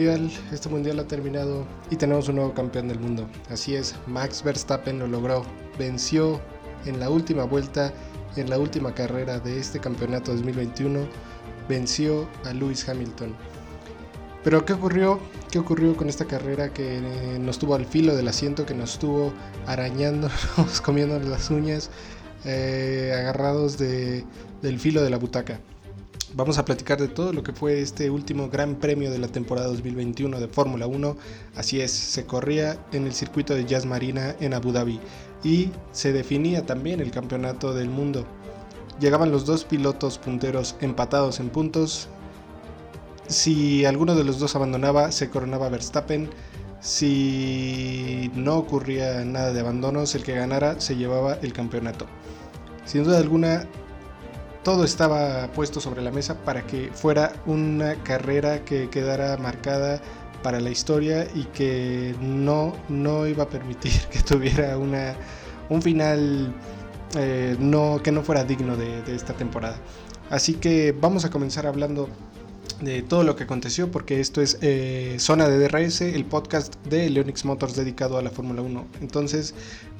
Este mundial, ha terminado y tenemos un nuevo campeón del mundo. Así es, Max Verstappen lo logró. Venció en la última vuelta, en la última carrera de este campeonato 2021, venció a Lewis Hamilton. Pero ¿qué ocurrió? ¿Qué ocurrió con esta carrera que eh, nos tuvo al filo del asiento, que nos tuvo arañando, comiendo las uñas, eh, agarrados del filo de la butaca? Vamos a platicar de todo lo que fue este último gran premio de la temporada 2021 de Fórmula 1. Así es, se corría en el circuito de Jazz Marina en Abu Dhabi y se definía también el campeonato del mundo. Llegaban los dos pilotos punteros empatados en puntos. Si alguno de los dos abandonaba, se coronaba Verstappen. Si no ocurría nada de abandonos, el que ganara se llevaba el campeonato. Sin duda alguna, todo estaba puesto sobre la mesa para que fuera una carrera que quedara marcada para la historia y que no, no iba a permitir que tuviera una, un final eh, no, que no fuera digno de, esta temporada. Así que vamos a comenzar hablando de todo lo que aconteció, porque esto es eh, Zona de DRS, el podcast de Leonix Motors dedicado a la Fórmula 1. Entonces,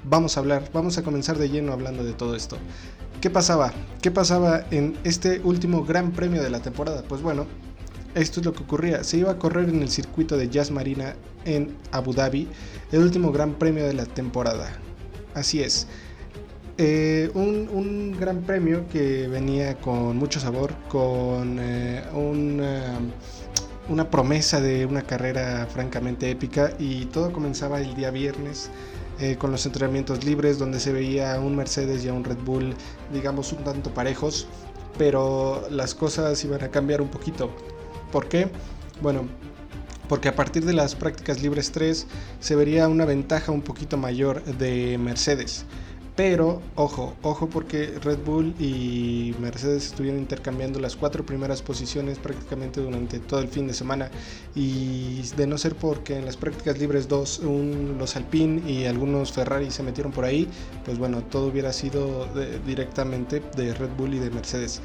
vamos a hablar, vamos a comenzar de lleno hablando de todo esto. ¿Qué pasaba? ¿Qué pasaba en este último gran premio de la temporada? Pues bueno, esto es lo que ocurría. Se iba a correr en el circuito de Jazz Marina en Abu Dhabi, el último gran premio de la temporada. Así es. Eh, un, gran premio que venía con mucho sabor, con eh, una, una promesa de una carrera francamente épica y todo comenzaba el día viernes eh, con los entrenamientos libres donde se veía un Mercedes y a un Red Bull, digamos, un tanto parejos, pero las cosas iban a cambiar un poquito. ¿Por qué? Bueno, porque a partir de las prácticas libres 3 se vería una ventaja un poquito mayor de Mercedes. Pero, ojo, ojo porque Red Bull y Mercedes estuvieron intercambiando las cuatro primeras posiciones prácticamente durante todo el fin de semana. Y de no ser porque en las prácticas libres 2 los Alpine y algunos Ferrari se metieron por ahí, pues bueno, todo hubiera sido directamente de Red Bull y de Mercedes.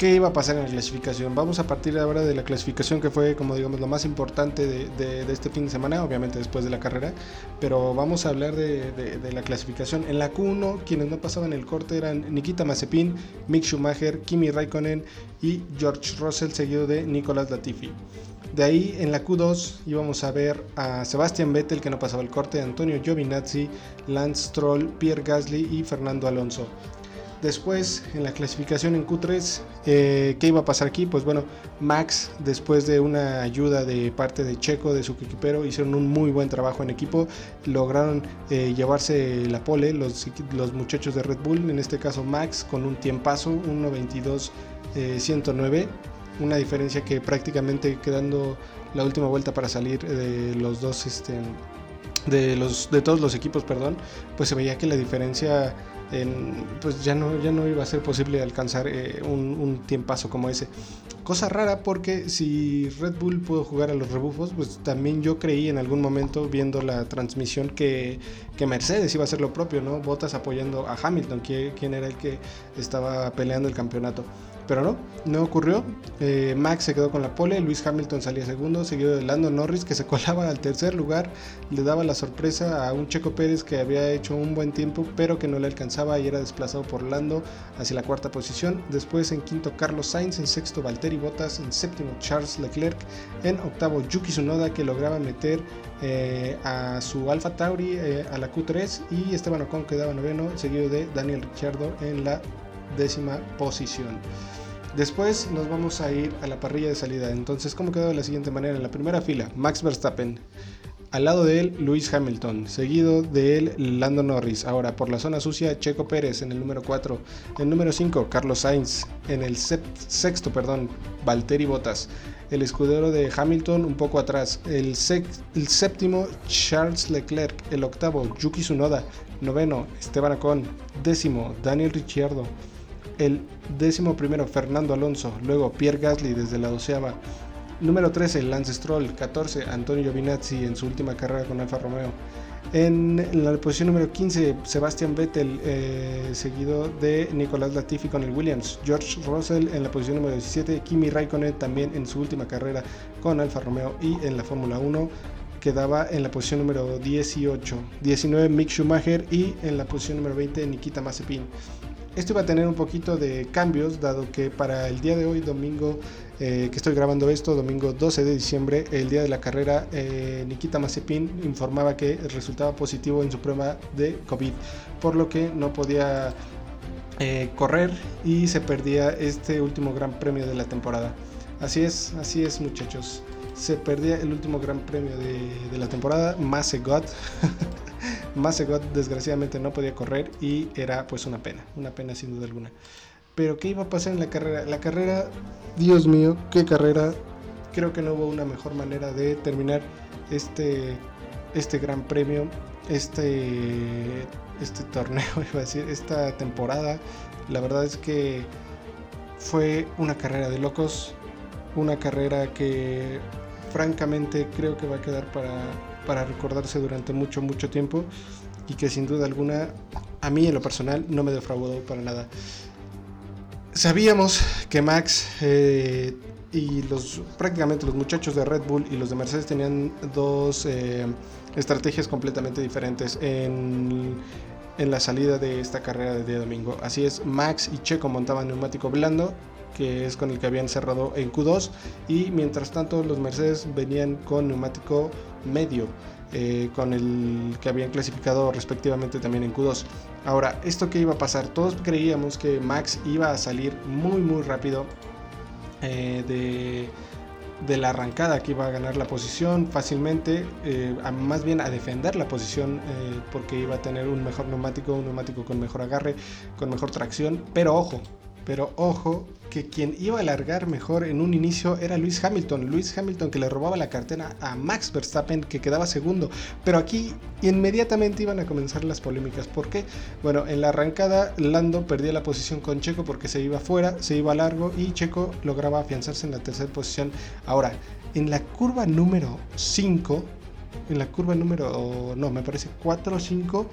¿Qué iba a pasar en la clasificación? Vamos a partir ahora de la clasificación que fue, como digamos, lo más importante de, este fin de semana, obviamente después de la carrera, pero vamos a hablar de, la clasificación. En la Q1, quienes no pasaban el corte eran Nikita Mazepin, Mick Schumacher, Kimi Raikkonen y George Russell, seguido de Nicolas Latifi. De ahí en la Q2 íbamos a ver a Sebastian Vettel que no pasaba el corte, Antonio Giovinazzi, Lance Stroll, Pierre Gasly y Fernando Alonso. Después, en la clasificación en Q3, eh, ¿qué iba a pasar aquí? Pues bueno, Max, después de una ayuda de parte de Checo, de su equipero, hicieron un muy buen trabajo en equipo, lograron eh, llevarse la pole los, los muchachos de Red Bull, en este caso Max, con un tiempazo, 1.22.109, eh, una diferencia que prácticamente quedando la última vuelta para salir de los dos, este, de, los, de todos los equipos, perdón, pues se veía que la diferencia pues ya no, ya no iba a ser posible alcanzar eh, un, tiempazo como ese. Cosa rara porque si Red Bull pudo jugar a los rebufos, pues también yo creí en algún momento viendo la transmisión que, que Mercedes iba a hacer lo propio, ¿no? Botas apoyando a Hamilton, quien era el que estaba peleando el campeonato. Pero no, no ocurrió. Eh, Max se quedó con la pole, Luis Hamilton salía segundo, seguido de Lando Norris que se colaba al tercer lugar, le daba la sorpresa a un Checo Pérez que había hecho un buen tiempo pero que no le alcanzaba y era desplazado por Lando hacia la cuarta posición. Después en quinto Carlos Sainz, en sexto Valtteri Bottas, en séptimo Charles Leclerc, en octavo Yuki Tsunoda que lograba meter eh, a su Alfa Tauri eh, a la Q3 y Esteban Ocon quedaba noveno, seguido de Daniel Ricciardo en la décima posición. Después nos vamos a ir a la parrilla de salida. Entonces, ¿cómo quedó de la siguiente manera? En la primera fila, Max Verstappen. Al lado de él, Lewis Hamilton. Seguido de él, Lando Norris. Ahora, por la zona sucia, Checo Pérez en el número 4. En el número 5, Carlos Sainz. En el sexto, perdón, Valtteri Bottas. El escudero de Hamilton un poco atrás. El, el séptimo, Charles Leclerc. El octavo, Yuki Tsunoda. Noveno, Esteban Ocon. Décimo, Daniel Ricciardo el décimo primero Fernando Alonso, luego Pierre Gasly desde la doceava, Número 13, Lance Stroll. 14, Antonio Giovinazzi en su última carrera con Alfa Romeo. En la posición número 15, Sebastian Vettel, eh, seguido de Nicolás Latifi con el Williams. George Russell en la posición número 17, Kimi Raikkonen también en su última carrera con Alfa Romeo y en la Fórmula 1 quedaba en la posición número 18. 19 Mick Schumacher y en la posición número 20 Nikita Mazepin. Esto iba a tener un poquito de cambios, dado que para el día de hoy, domingo, eh, que estoy grabando esto, domingo 12 de diciembre, el día de la carrera, eh, Nikita Mazepin informaba que resultaba positivo en su prueba de COVID, por lo que no podía eh, correr y se perdía este último gran premio de la temporada. Así es, así es muchachos. Se perdía el último gran premio de, de la temporada, Masegot. Masegot desgraciadamente no podía correr y era pues una pena, una pena sin duda alguna. Pero ¿qué iba a pasar en la carrera? La carrera, Dios mío, qué carrera. Creo que no hubo una mejor manera de terminar este, este gran premio, este, este torneo, iba a decir, esta temporada. La verdad es que fue una carrera de locos, una carrera que francamente creo que va a quedar para, para recordarse durante mucho, mucho tiempo y que sin duda alguna a mí en lo personal no me defraudó para nada. Sabíamos que Max eh, y los prácticamente los muchachos de Red Bull y los de Mercedes tenían dos eh, estrategias completamente diferentes en, en, la salida de esta carrera de día domingo. Así es, Max y Checo montaban neumático blando que es con el que habían cerrado en Q2 y mientras tanto los Mercedes venían con neumático medio. Eh, con el que habían clasificado respectivamente también en Q2. Ahora, ¿esto qué iba a pasar? Todos creíamos que Max iba a salir muy muy rápido eh, de, la arrancada, que iba a ganar la posición fácilmente, eh, más bien a defender la posición porque iba a tener un mejor neumático, un neumático con mejor agarre, con mejor tracción, pero ojo, pero ojo que quien iba a largar mejor en un inicio era Luis Hamilton. Luis Hamilton que le robaba la cartera a Max Verstappen que quedaba segundo. Pero aquí inmediatamente iban a comenzar las polémicas. ¿Por qué? Bueno, en la arrancada Lando perdía la posición con Checo porque se iba fuera, se iba largo y Checo lograba afianzarse en la tercera posición. Ahora, en la curva número 5, en la curva número, no, me parece 4 o 5,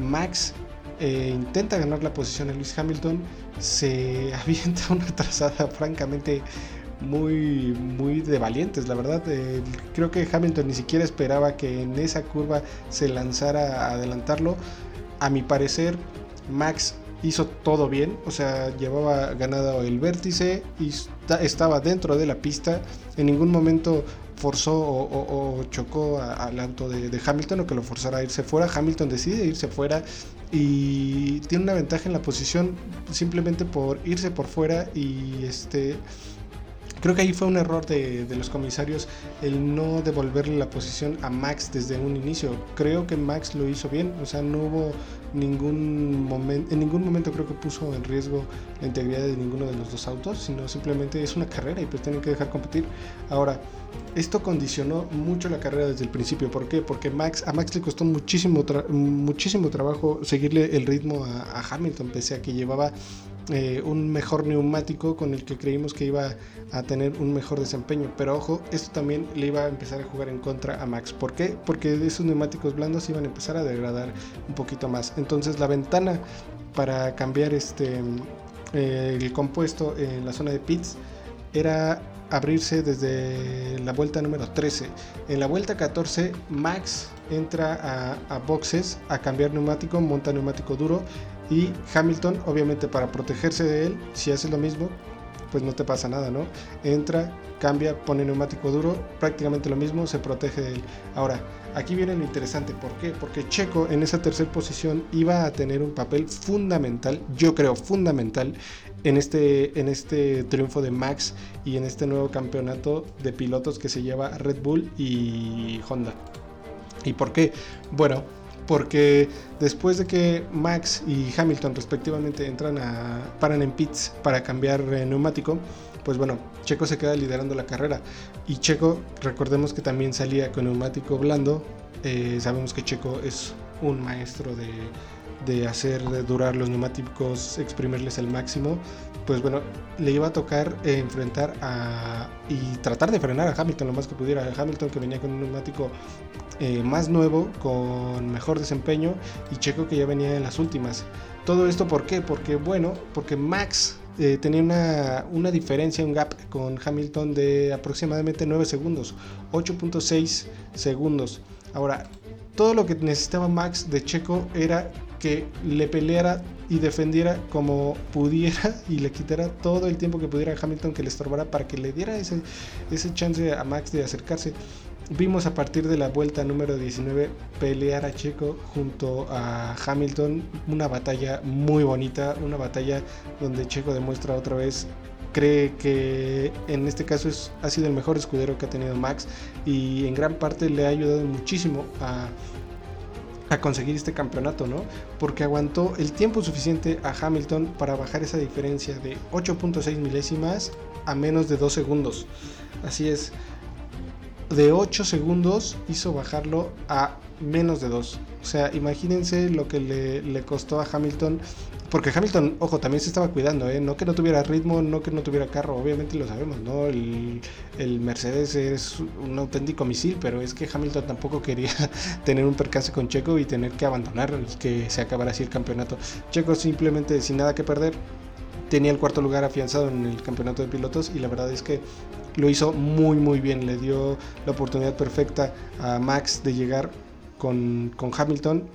Max eh, intenta ganar la posición a Luis Hamilton, se avienta una trazada francamente muy, muy de valientes, la verdad. Eh, creo que Hamilton ni siquiera esperaba que en esa curva se lanzara a adelantarlo. A mi parecer, Max hizo todo bien, o sea, llevaba ganado el vértice y estaba dentro de la pista. En ningún momento forzó o, chocó al auto de, de, Hamilton o que lo forzara a irse fuera. Hamilton decide irse fuera y tiene una ventaja en la posición simplemente por irse por fuera y este creo que ahí fue un error de, los comisarios el no devolverle la posición a Max desde un inicio. Creo que Max lo hizo bien o sea no hubo ningún momento en ningún momento creo que puso en riesgo la integridad de ninguno de los dos autos sino simplemente es una carrera y pues tienen que dejar competir. Ahora esto condicionó mucho la carrera desde el principio. ¿Por qué? Porque Max, a Max le costó muchísimo, muchísimo trabajo seguirle el ritmo a, Hamilton, pese a que llevaba eh, un mejor neumático con el que creímos que iba a tener un mejor desempeño. Pero ojo, esto también le iba a empezar a jugar en contra a Max. ¿Por qué? Porque esos neumáticos blandos iban a empezar a degradar un poquito más. Entonces la ventana para cambiar este, eh, el compuesto en la zona de pits era abrirse desde la vuelta número 13. En la vuelta 14, Max entra a, boxes a cambiar neumático, monta neumático duro y Hamilton, obviamente para protegerse de él, si hace lo mismo, pues no te pasa nada, ¿no? Entra, cambia, pone neumático duro, prácticamente lo mismo, se protege de él. Ahora, aquí viene lo interesante, ¿por qué? Porque Checo en esa tercera posición iba a tener un papel fundamental, yo creo fundamental, en este, en este triunfo de Max y en este nuevo campeonato de pilotos que se lleva Red Bull y Honda. ¿Y por qué? Bueno, porque después de que Max y Hamilton respectivamente entran a paran en pits para cambiar eh, neumático, pues bueno, Checo se queda liderando la carrera. Y Checo, recordemos que también salía con neumático blando, eh, sabemos que Checo es un maestro de de hacer durar los neumáticos, exprimirles al máximo, pues bueno, le iba a tocar enfrentar a y tratar de frenar a Hamilton lo más que pudiera. Hamilton que venía con un neumático eh, más nuevo, con mejor desempeño y Checo que ya venía en las últimas. Todo esto ¿por qué? Porque bueno, porque Max eh, tenía una, una, diferencia, un gap con Hamilton de aproximadamente 9 segundos, 8.6 segundos. Ahora, todo lo que necesitaba Max de Checo era que le peleara y defendiera como pudiera y le quitara todo el tiempo que pudiera a Hamilton que le estorbara para que le diera ese, ese chance a Max de acercarse. Vimos a partir de la vuelta número 19 pelear a Checo junto a Hamilton, una batalla muy bonita, una batalla donde Checo demuestra otra vez cree que en este caso es, ha sido el mejor escudero que ha tenido Max y en gran parte le ha ayudado muchísimo a, a conseguir este campeonato, ¿no? Porque aguantó el tiempo suficiente a Hamilton para bajar esa diferencia de 8.6 milésimas a menos de 2 segundos. Así es, de 8 segundos hizo bajarlo a menos de 2. O sea, imagínense lo que le, le costó a Hamilton porque Hamilton, ojo, también se estaba cuidando, ¿eh? No que no tuviera ritmo, no que no tuviera carro, obviamente lo sabemos, ¿no? El, Mercedes es un auténtico misil, pero es que Hamilton tampoco quería tener un percance con Checo y tener que abandonar y que se acabara así el campeonato. Checo simplemente sin nada que perder tenía el cuarto lugar afianzado en el campeonato de pilotos y la verdad es que lo hizo muy muy bien, le dio la oportunidad perfecta a Max de llegar con, con Hamilton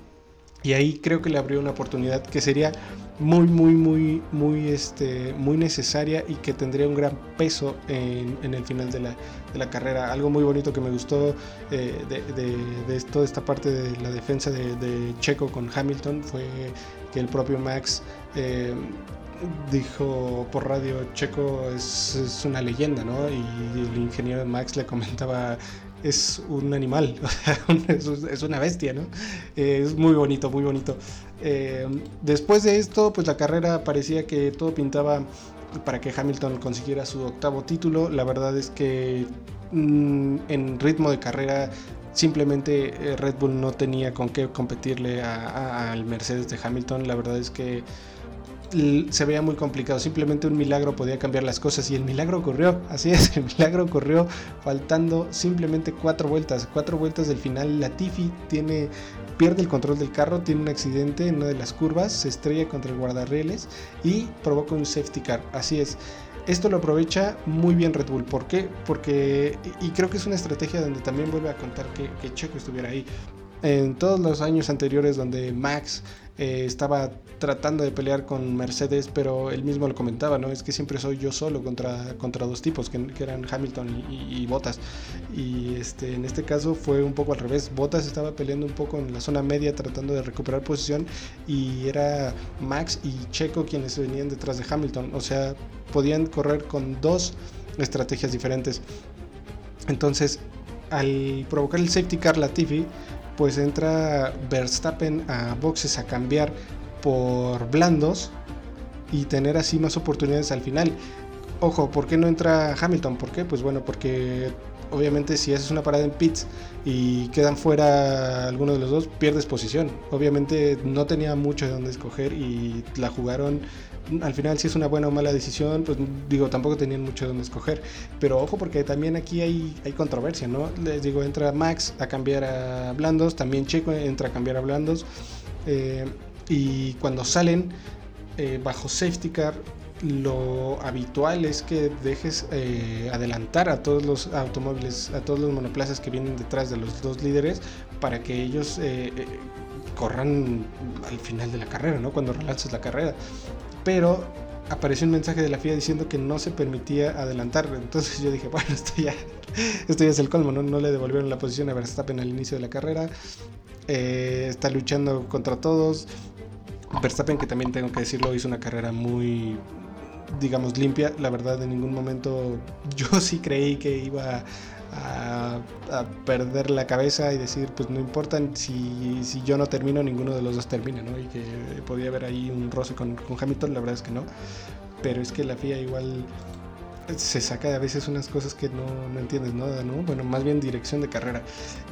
y ahí creo que le abrió una oportunidad que sería muy, muy, muy, muy, este, muy necesaria y que tendría un gran peso en, el final de la, carrera. Algo muy bonito que me gustó eh, de, toda esta parte de la defensa de, Checo con Hamilton fue que el propio Max eh, dijo por radio Checo es, es, una leyenda, ¿no? Y el ingeniero Max le comentaba es un animal, es una bestia, ¿no? Eh, es muy bonito, muy bonito. Eh, después de esto, pues la carrera parecía que todo pintaba para que Hamilton consiguiera su octavo título. La verdad es que mm, en ritmo de carrera simplemente eh, Red Bull no tenía con qué competirle al Mercedes de Hamilton. La verdad es que se veía muy complicado. Simplemente un milagro podía cambiar las cosas y el milagro ocurrió. Así es, el milagro ocurrió faltando simplemente cuatro vueltas. Cuatro vueltas del final. Latifi tiene pierde el control del carro, tiene un accidente en una de las curvas, se estrella contra el guardarrieles y provoca un safety car. Así es. Esto lo aprovecha muy bien Red Bull. ¿Por qué? Porque, y creo que es una estrategia donde también vuelve a contar que, que Checo estuviera ahí. En todos los años anteriores donde Max eh, estaba tratando de pelear con Mercedes, pero él mismo lo comentaba, ¿no? Es que siempre soy yo solo contra, contra dos tipos, que, eran Hamilton y, Bottas. Y este, en este caso fue un poco al revés. Bottas estaba peleando un poco en la zona media, tratando de recuperar posición, y era Max y Checo quienes venían detrás de Hamilton. O sea, podían correr con dos estrategias diferentes. Entonces, al provocar el safety car Latifi, pues entra Verstappen a boxes a cambiar por blandos y tener así más oportunidades al final. Ojo, ¿por qué no entra Hamilton? ¿Por qué? Pues bueno, porque obviamente si haces una parada en pits y quedan fuera alguno de los dos, pierdes posición. Obviamente no tenía mucho de dónde escoger y la jugaron al final si es una buena o mala decisión, pues digo, tampoco tenían mucho de dónde escoger. Pero ojo porque también aquí hay, hay controversia, ¿no? Les digo, entra Max a cambiar a Blandos, también Checo entra a cambiar a Blandos. Eh, y cuando salen eh, bajo safety car, lo habitual es que dejes eh, adelantar a todos los automóviles, a todos los monoplazas que vienen detrás de los dos líderes para que ellos corran al final de la carrera, ¿no? Cuando relanzas la carrera pero apareció un mensaje de la FIA diciendo que no se permitía adelantar. Entonces yo dije, bueno, esto ya, esto ya es el colmo, ¿no? No le devolvieron la posición a Verstappen al inicio de la carrera. Eh, está luchando contra todos. Verstappen, que también tengo que decirlo, hizo una carrera muy, digamos, limpia. La verdad, en ningún momento yo sí creí que iba a, perder la cabeza y decir, pues no importa si, si, yo no termino, ninguno de los dos termina, ¿no? Y que podía haber ahí un roce con, con, Hamilton, la verdad es que no. Pero es que la FIA igual se saca a veces unas cosas que no, no entiendes nada, ¿no? Bueno, más bien dirección de carrera.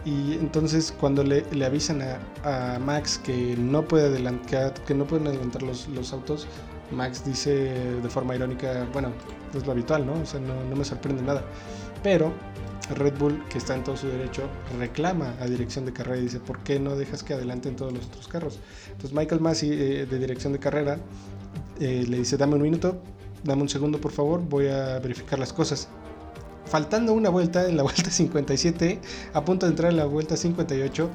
Y entonces cuando le, le avisan a, a, Max que no puede adelantar, que no pueden adelantar los, los, autos, Max dice de forma irónica, bueno, es lo habitual, ¿no? O sea, no, no me sorprende nada. Pero Red Bull, que está en todo su derecho, reclama a dirección de carrera y dice, ¿por qué no dejas que adelanten todos los otros carros? Entonces Michael Massey, eh, de dirección de carrera, eh, le dice, dame un minuto, dame un segundo por favor, voy a verificar las cosas. Faltando una vuelta, en la vuelta 57, a punto de entrar en la vuelta 58,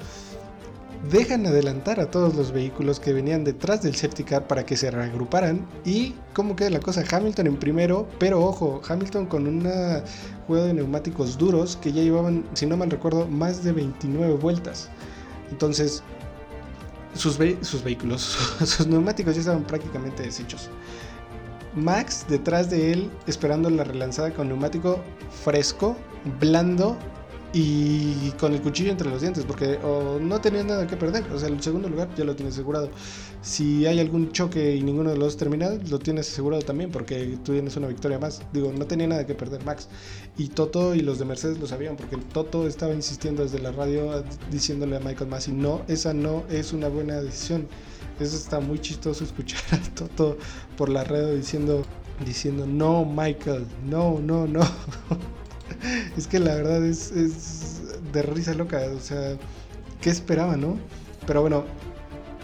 dejan adelantar a todos los vehículos que venían detrás del safety car para que se reagruparan. Y cómo queda la cosa, Hamilton en primero, pero ojo, Hamilton con una juego de neumáticos duros que ya llevaban, si no mal recuerdo, más de 29 vueltas. Entonces, sus, sus vehículos, sus neumáticos ya estaban prácticamente deshechos. Max detrás de él esperando la relanzada con neumático fresco, blando y con el cuchillo entre los dientes, porque no tenía nada que perder. O sea, el segundo lugar ya lo tienes asegurado. Si hay algún choque y ninguno de los termina, lo tienes asegurado también, porque tú tienes una victoria más. Digo, no tenía nada que perder Max. Y Toto y los de Mercedes lo sabían, porque Toto estaba insistiendo desde la radio diciéndole a Michael Massey, no, esa no es una buena decisión. Eso está muy chistoso escuchar a Toto por la radio diciendo, diciendo, no, Michael, no, no, no. es que la verdad es, de risa loca. O sea, ¿qué esperaba, no? Pero bueno,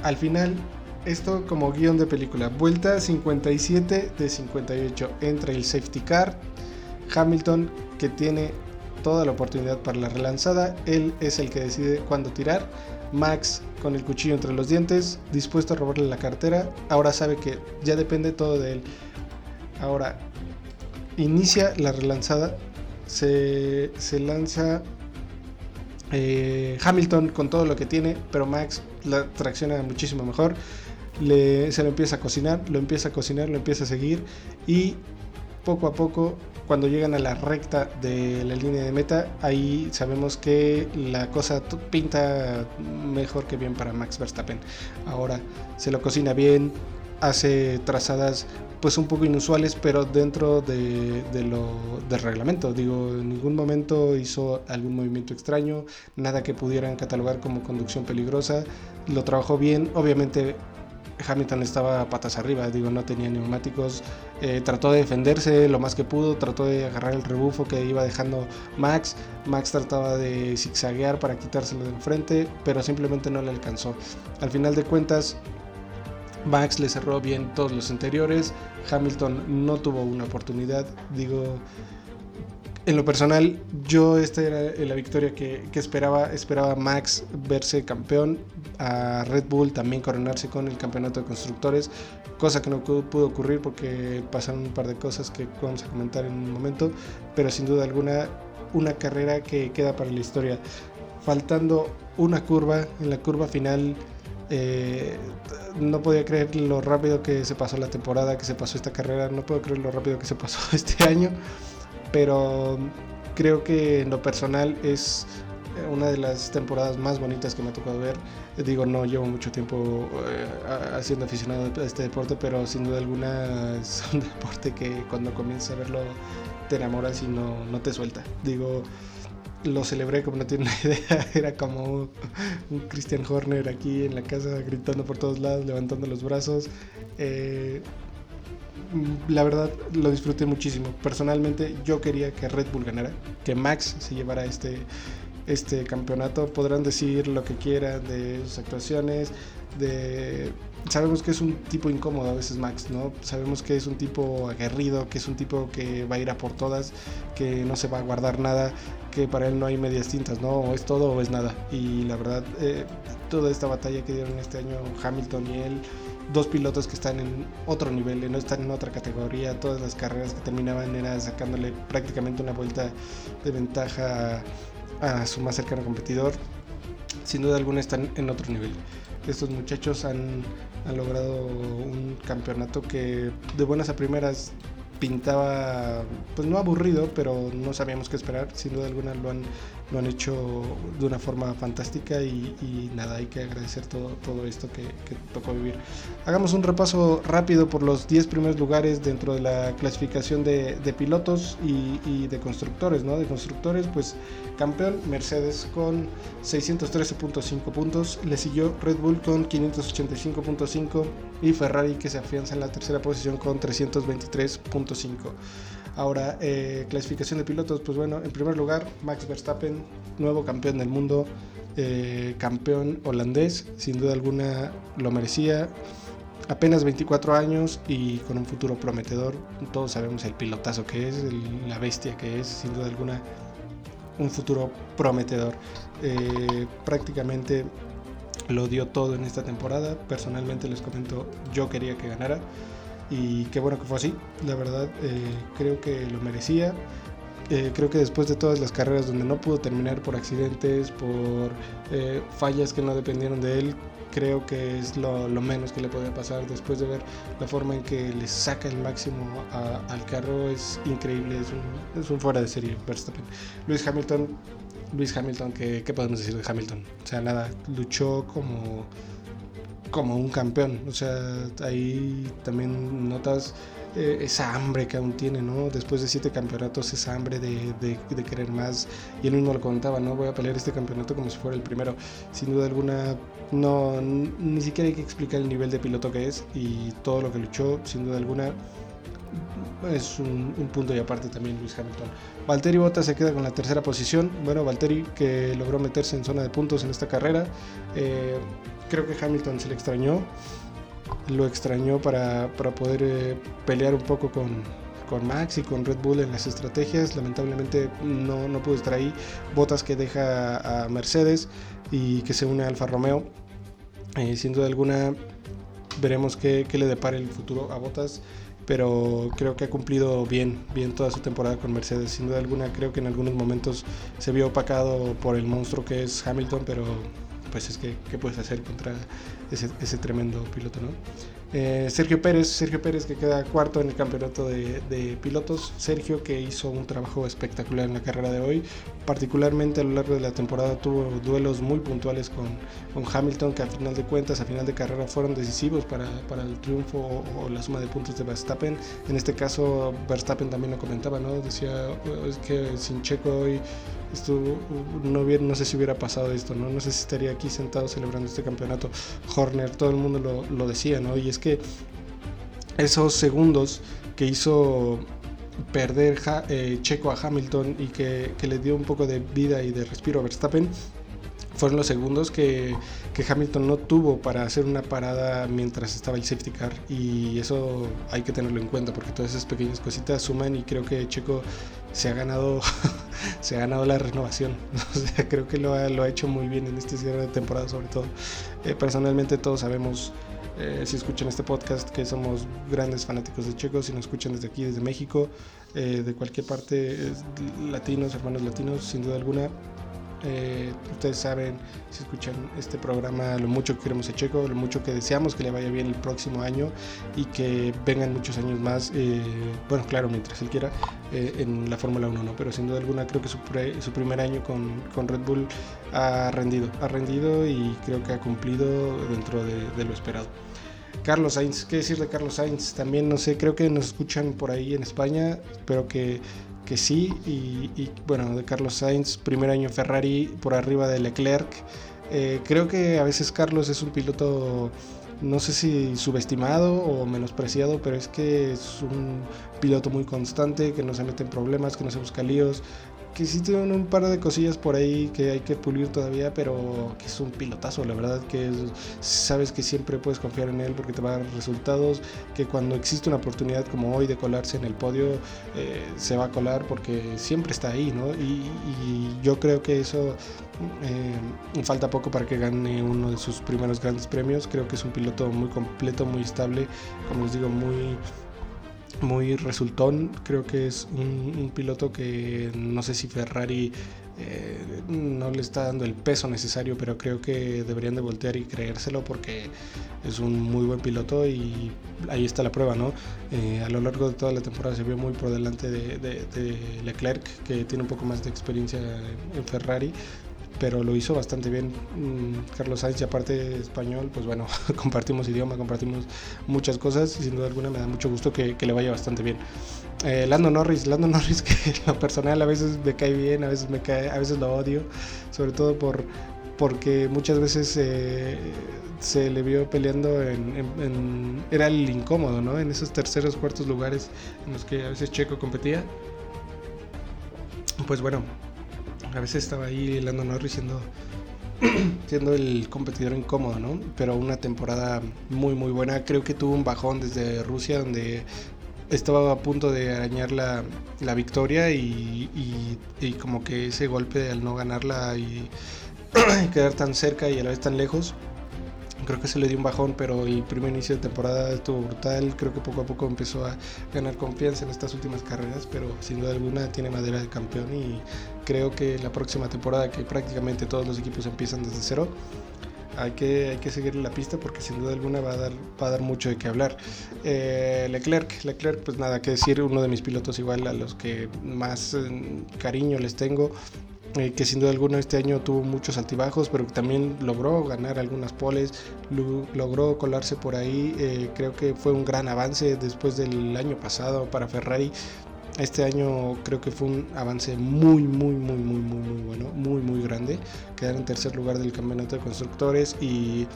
al final, esto como guion de película. Vuelta 57 de 58. Entra el safety car. Hamilton, que tiene toda la oportunidad para la relanzada. Él es el que decide cuándo tirar. Max con el cuchillo entre los dientes, dispuesto a robarle la cartera. Ahora sabe que ya depende todo de él. Ahora inicia la relanzada se, lanza eh, Hamilton con todo lo que tiene, pero Max la tracciona muchísimo mejor. se lo empieza a cocinar, lo empieza a cocinar, lo empieza a seguir y poco a poco cuando llegan a la recta de la línea de meta, ahí sabemos que la cosa pinta mejor que bien para Max Verstappen. Ahora se lo cocina bien, hace trazadas pues un poco inusuales, pero dentro de, lo del reglamento. Digo, en ningún momento hizo algún movimiento extraño, nada que pudieran catalogar como conducción peligrosa. Lo trabajó bien, obviamente Hamilton estaba patas arriba, digo, no tenía neumáticos, eh, trató de defenderse lo más que pudo, trató de agarrar el rebufo que iba dejando Max, Max trataba de zigzaguear para quitárselo de enfrente, pero simplemente no le alcanzó. Al final de cuentas, Max le cerró bien todos los interiores. Hamilton no tuvo una oportunidad. Digo, en lo personal, yo esta era la victoria que, esperaba. Esperaba Max verse campeón, a Red Bull también coronarse con el campeonato de constructores, cosa que no pudo ocurrir porque pasaron un par de cosas que vamos a comentar en un momento, pero sin duda alguna una carrera que queda para la historia. Faltando una curva, en la curva final eh, no podía creer lo rápido que se pasó la temporada, que se pasó esta carrera, no puedo creer lo rápido que se pasó este año, pero creo que en lo personal es una de las temporadas más bonitas que me ha tocado ver. Digo, no llevo mucho tiempo eh, siendo aficionado a este deporte, pero sin duda alguna es un deporte que cuando comienzas a verlo te enamoras y no, no te suelta. Digo, lo celebré como no tiene idea. Era como un Christian Horner aquí en la casa gritando por todos lados, levantando los brazos. Eh, la verdad lo disfruté muchísimo. Personalmente yo quería que Red Bull ganara, que Max se llevara este, este campeonato. Podrán decir lo que quieran de sus actuaciones, de sabemos que es un tipo incómodo a veces Max, ¿no? Sabemos que es un tipo aguerrido, que es un tipo que va a ir a por todas, que no se va a guardar nada, que para él no hay medias tintas, ¿no? O es todo o es nada. Y la verdad, eh, toda esta batalla que dieron este año Hamilton y él, dos pilotos que están en otro nivel, no están en otra categoría, todas las carreras que terminaban era sacándole prácticamente una vuelta de ventaja a su más cercano competidor. Sin duda alguna están en otro nivel estos muchachos han, logrado un campeonato que de buenas a primeras pintaba, pues no aburrido, pero no sabíamos qué esperar. Sin duda alguna lo han, lo han hecho de una forma fantástica y, nada, hay que agradecer todo, todo esto que, tocó vivir. Hagamos un repaso rápido por los 10 primeros lugares dentro de la clasificación de, pilotos y, de constructores, ¿no? De constructores, pues campeón Mercedes con 613.5 puntos, le siguió Red Bull con 585.5 y Ferrari que se afianza en la tercera posición con 323.5. Ahora, eh, clasificación de pilotos, pues bueno, en primer lugar Max Verstappen, nuevo campeón del mundo, eh, campeón holandés, sin duda alguna lo merecía. Apenas 24 años y con un futuro prometedor. Todos sabemos el pilotazo que es, la bestia que es, sin duda alguna un futuro prometedor. Eh, prácticamente lo dio todo en esta temporada. Personalmente les comento, yo quería que ganara y qué bueno que fue así. La verdad, eh, creo que lo merecía. Eh, creo que después de todas las carreras donde no pudo terminar por accidentes, por fallas que no dependieron de él, creo que es lo, menos que le podía pasar después de ver la forma en que le saca el máximo al carro es increíble, es un, es un fuera de serie Verstappen. Luis Hamilton Luis Hamilton, ¿qué, podemos decir de Hamilton? O sea, nada, luchó como, como un campeón. O sea, ahí también notas eh, esa hambre que aún tiene, ¿no? Después de siete campeonatos, esa hambre de, de, querer más. Y él mismo lo contaba, ¿no? Voy a pelear este campeonato como si fuera el primero. Sin duda alguna, no, ni siquiera hay que explicar el nivel de piloto que es y todo lo que luchó, sin duda alguna es un, punto y aparte también Luis Hamilton. Valtteri Bottas se queda con la tercera posición. Bueno, Valtteri que logró meterse en zona de puntos en esta carrera. Eh, creo que Hamilton se le extrañó. Lo extrañó para, poder eh, pelear un poco con, con Max y con Red Bull en las estrategias. Lamentablemente no, no pudo estar ahí. Bottas que deja a Mercedes y que se une a Alfa Romeo. Eh, sin duda alguna veremos qué, qué le depara el futuro a Bottas pero creo que ha cumplido bien, bien toda su temporada con Mercedes. Sin duda alguna, creo que en algunos momentos se vio opacado por el monstruo que es Hamilton, pero pues es que, ¿qué puedes hacer contra ese, ese tremendo piloto, ¿no? Eh, Sergio Pérez, Sergio Pérez que queda cuarto en el campeonato de, pilotos. Sergio que hizo un trabajo espectacular en la carrera de hoy, particularmente a lo largo de la temporada tuvo duelos muy puntuales con, con Hamilton que a final de cuentas, a final de carrera fueron decisivos para, para el triunfo o, la suma de puntos de Verstappen. En este caso Verstappen también lo comentaba, ¿no? Decía es que sin Checo hoy esto, no, no sé si hubiera pasado esto, ¿no? No sé si estaría aquí sentado celebrando este campeonato. Horner, todo el mundo lo, lo decía, ¿no? Y es que esos segundos que hizo perder eh, Checo a Hamilton y que, que, le dio un poco de vida y de respiro a Verstappen fueron los segundos que, que, Hamilton no tuvo para hacer una parada mientras estaba el safety car. Y eso hay que tenerlo en cuenta porque todas esas pequeñas cositas suman y creo que Checo se ha ganado se ha ganado la renovación. O sea, creo que lo ha, lo ha hecho muy bien en este cierre de temporada sobre todo. Eh, personalmente todos sabemos eh, si escuchan este podcast, que somos grandes fanáticos de Checo, si nos escuchan desde aquí, desde México, eh, de cualquier parte, latinos, hermanos latinos, sin duda alguna, eh, ustedes saben, si escuchan este programa, lo mucho que queremos a Checo, lo mucho que deseamos que le vaya bien el próximo año y que vengan muchos años más, eh, bueno, claro, mientras él quiera, eh, en la Fórmula 1, ¿no? Pero sin duda alguna creo que su, su primer año con, con, Red Bull ha rendido, ha rendido y creo que ha cumplido dentro de, de lo esperado. Carlos Sainz, ¿qué decir de Carlos Sainz? También no sé, creo que nos escuchan por ahí en España, espero que que sí. Y, bueno, de Carlos Sainz, primer año Ferrari por arriba de Leclerc. Eh, creo que a veces Carlos es un piloto, no sé si subestimado o menospreciado, pero es que es un piloto muy constante, que no se mete en problemas, que no se busca líos, que sí un par de cosillas por ahí que hay que pulir todavía, pero que es un pilotazo, la verdad que sabes que siempre puedes confiar en él porque te va a dar resultados, que cuando existe una oportunidad como hoy de colarse en el podio, eh, se va a colar porque siempre está ahí, ¿no? Y, yo creo que eso eh, falta poco para que gane uno de sus primeros grandes premios, creo que es un piloto muy completo, muy estable, como les digo, muy muy resultón. Creo que es un, piloto que no sé si Ferrari eh, no le está dando el peso necesario, pero creo que deberían de voltear y creérselo porque es un muy buen piloto y ahí está la prueba, ¿no? Eh, a lo largo de toda la temporada se vio muy por delante de, Leclerc, que tiene un poco más de experiencia en Ferrari, pero lo hizo bastante bien. Mm, Carlos Sainz, y aparte español, pues bueno, compartimos idioma, compartimos muchas cosas y sin duda alguna me da mucho gusto que, le vaya bastante bien. Eh, Lando Norris, Lando Norris que lo personal a veces me cae bien, a veces me cae, a veces lo odio, sobre todo por porque muchas veces eh, se le vio peleando en, era el incómodo, ¿no? En esos terceros, cuartos lugares en los que a veces Checo competía. Pues bueno, a veces estaba ahí Lando Norris siendo, siendo el competidor incómodo, ¿no? Pero una temporada muy, muy buena. Creo que tuvo un bajón desde Rusia donde estaba a punto de arañar la, la victoria y, y, como que ese golpe al no ganarla y quedar tan cerca y a la vez tan lejos creo que se le dio un bajón, pero el primer inicio de temporada estuvo brutal. Creo que poco a poco empezó a ganar confianza en estas últimas carreras, pero sin duda alguna tiene madera de campeón y creo que la próxima temporada, que prácticamente todos los equipos empiezan desde cero, hay que, hay que seguirle la pista porque sin duda alguna va a dar, va a dar mucho de qué hablar. Eh, Leclerc, Leclerc, pues nada que decir, uno de mis pilotos igual a los que más eh, cariño les tengo. Eh, que sin duda alguna este año tuvo muchos altibajos, pero también logró ganar algunas poles, logró colarse por ahí. Eh, creo que fue un gran avance después del año pasado para Ferrari. Este año creo que fue un avance muy, muy, muy, muy, muy, muy bueno, muy, muy grande. Quedar en tercer lugar del campeonato de constructores y,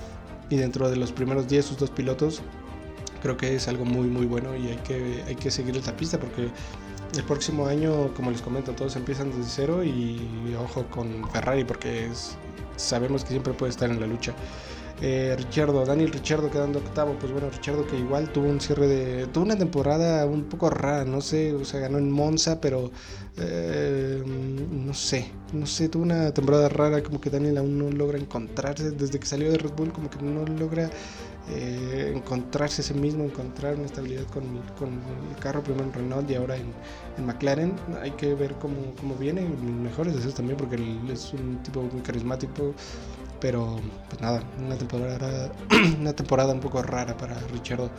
y dentro de los primeros 10 sus dos pilotos creo que es algo muy muy bueno y hay que, hay que seguir esa pista porque el próximo año, como les comento, todos empiezan desde cero y ojo con Ferrari porque sabemos que siempre puede estar en la lucha. Eh, Richardo, Daniel Richardo quedando octavo, pues bueno, Richardo que igual tuvo un cierre de. tuvo una temporada un poco rara, no sé, o sea, ganó en Monza, pero eh, no sé, no sé, tuvo una temporada rara, como que Daniel aún no logra encontrarse, desde que salió de Red Bull, como que no logra eh, encontrarse a sí mismo, encontrar una estabilidad con, el carro, primero en Renault y ahora en, McLaren. Hay que ver cómo, cómo viene, mejores deseos también, porque él es un tipo muy carismático. Pero, pues nada, una temporada, una temporada un poco rara para Richard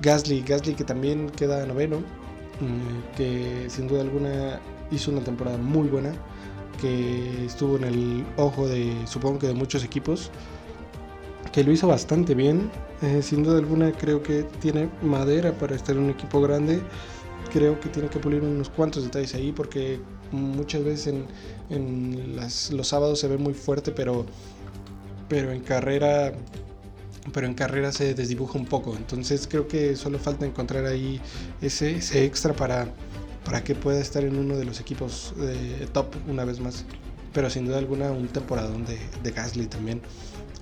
Gasly, Gasly que también queda noveno, mm, que sin duda alguna hizo una temporada muy buena, que estuvo en el ojo de, supongo que de muchos equipos que lo hizo bastante bien. Eh, sin duda alguna creo que tiene madera para estar en un equipo grande. Creo que tiene que pulir unos cuantos detalles ahí porque muchas veces en, los sábados se ve muy fuerte, pero, pero en carrera pero en carrera se desdibuja un poco. Entonces creo que solo falta encontrar ahí ese, extra para, para que pueda estar en uno de los equipos de top una vez más. Pero sin duda alguna un temporadón de Gasly también.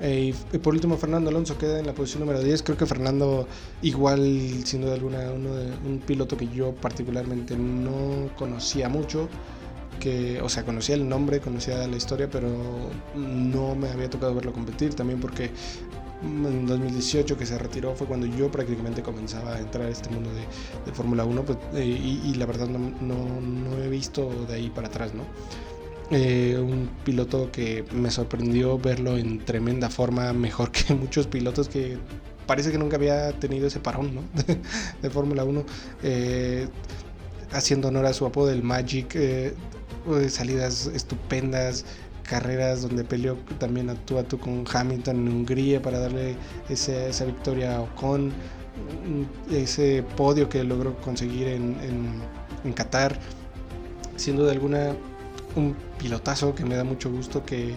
Eh, y por último, Fernando Alonso queda en la posición número 10. Creo que Fernando, igual, sin duda alguna, uno de, un piloto que yo particularmente no conocía mucho. Que, o sea, conocía el nombre, conocía la historia, pero no me había tocado verlo competir. También porque en 2018 que se retiró fue cuando yo prácticamente comenzaba a entrar a este mundo de, Fórmula 1 pues, eh, y, y, la verdad no, no, no he visto de ahí para atrás, ¿no? Eh, un piloto que me sorprendió verlo en tremenda forma, mejor que muchos pilotos que parece que nunca había tenido ese parón ¿no? de, Fórmula 1. Eh, haciendo honor a su apodo del Magic, eh, salidas estupendas, carreras donde peleó también a tú con Hamilton en Hungría para darle esa victoria a Ocon, ese podio que logró conseguir en, en Qatar, siendo de alguna un pilotazo que me da mucho gusto que,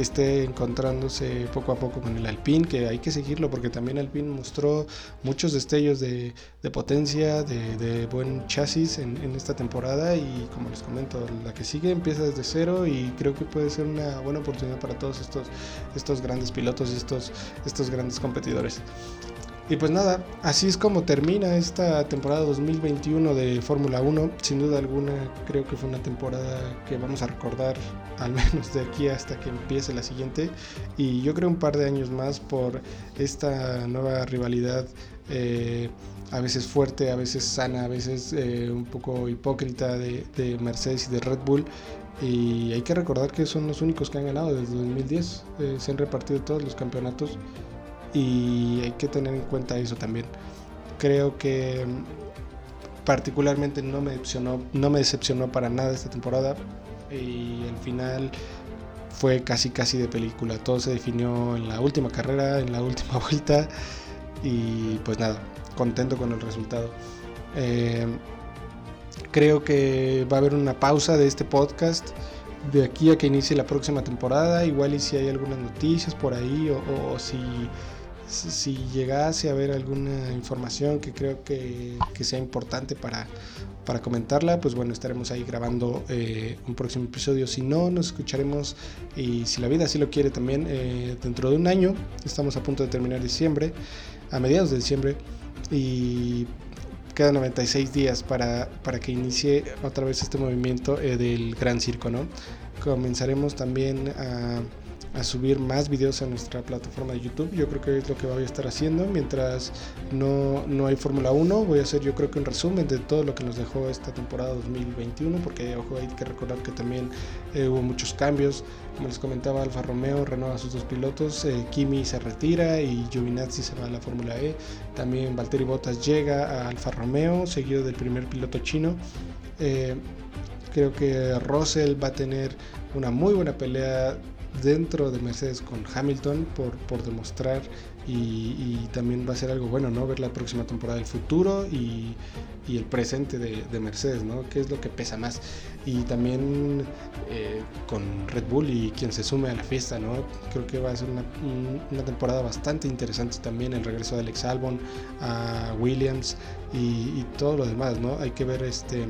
esté encontrándose poco a poco con el Alpine, que hay que seguirlo porque también Alpine mostró muchos destellos de, potencia, de, buen chasis en, esta temporada y como les comento, la que sigue empieza desde cero y creo que puede ser una buena oportunidad para todos estos, estos grandes pilotos y estos, estos grandes competidores. Y pues nada, así es como termina esta temporada 2021 de Fórmula 1. Sin duda alguna creo que fue una temporada que vamos a recordar al menos de aquí hasta que empiece la siguiente. Y yo creo un par de años más por esta nueva rivalidad. Eh, a veces fuerte, a veces sana, a veces eh, un poco hipócrita de, de Mercedes y de Red Bull Y hay que recordar que son los únicos que han ganado desde 2010. Eh, se han repartido todos los campeonatos y hay que tener en cuenta eso también. Creo que particularmente no me decepcionó, no me decepcionó para nada esta temporada y al final fue casi casi de película. Todo se definió en la última carrera, en la última vuelta y pues nada, contento con el resultado. Eh, creo que va a haber una pausa de este podcast de aquí a que inicie la próxima temporada. Igual y si hay algunas noticias por ahí o, si, si llegase a haber alguna información que creo que, sea importante para, para, comentarla, pues bueno, estaremos ahí grabando eh, un próximo episodio. Si no, nos escucharemos y si la vida así lo quiere también eh, dentro de un año. Estamos a punto de terminar diciembre, a mediados de diciembre. Y quedan 96 días para, para que inicie otra vez este movimiento eh, del Gran Circo, ¿no? Comenzaremos también a a subir más videos a nuestra plataforma de YouTube. Yo creo que es lo que voy a estar haciendo. Mientras no, no hay Fórmula 1, voy a hacer yo creo que un resumen de todo lo que nos dejó esta temporada 2021, porque ojo, hay que recordar que también eh, hubo muchos cambios. Como les comentaba, Alfa Romeo renueva sus dos pilotos, eh, Kimi se retira y Giovinazzi se va a la Fórmula E. También Valtteri Bottas llega a Alfa Romeo, seguido del primer piloto chino. Eh, creo que Russell va a tener una muy buena pelea dentro de Mercedes con Hamilton por, por demostrar y, también va a ser algo bueno, ¿no? Ver la próxima temporada del futuro y, y el presente de, de, Mercedes, ¿no? ¿Qué es lo que pesa más? Y también eh, con Red Bull y quien se sume a la fiesta, ¿no? Creo que va a ser una, una temporada bastante interesante también el regreso de Alex Albon, a Williams y, y todo lo demás, ¿no? Hay que ver este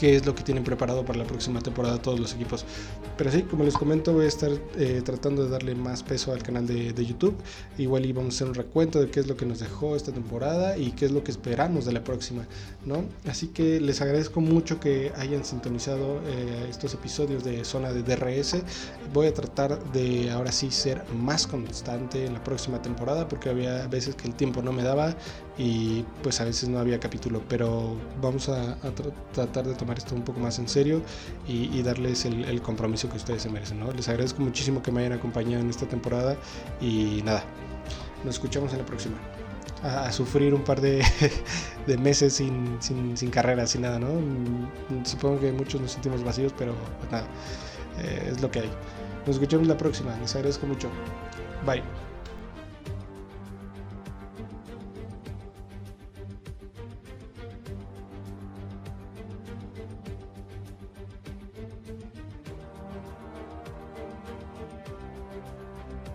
qué es lo que tienen preparado para la próxima temporada todos los equipos. Pero sí, como les comento, voy a estar eh, tratando de darle más peso al canal de, YouTube. Igual y vamos a hacer un recuento de qué es lo que nos dejó esta temporada y qué es lo que esperamos de la próxima, ¿no? Así que les agradezco mucho que hayan sintonizado eh, estos episodios de Zona de DRS. Voy a tratar de ahora sí ser más constante en la próxima temporada porque había veces que el tiempo no me daba y pues a veces no había capítulo, pero vamos a, tratar de tomar esto un poco más en serio y, darles el, compromiso que ustedes se merecen. ¿no? Les agradezco muchísimo que me hayan acompañado en esta temporada y nada, nos escuchamos en la próxima. A, sufrir un par de, meses sin, sin, sin, carrera, sin nada, ¿no? Supongo que muchos nos sentimos vacíos, pero pues nada, eh, es lo que hay. Nos escuchamos la próxima, les agradezco mucho. Bye.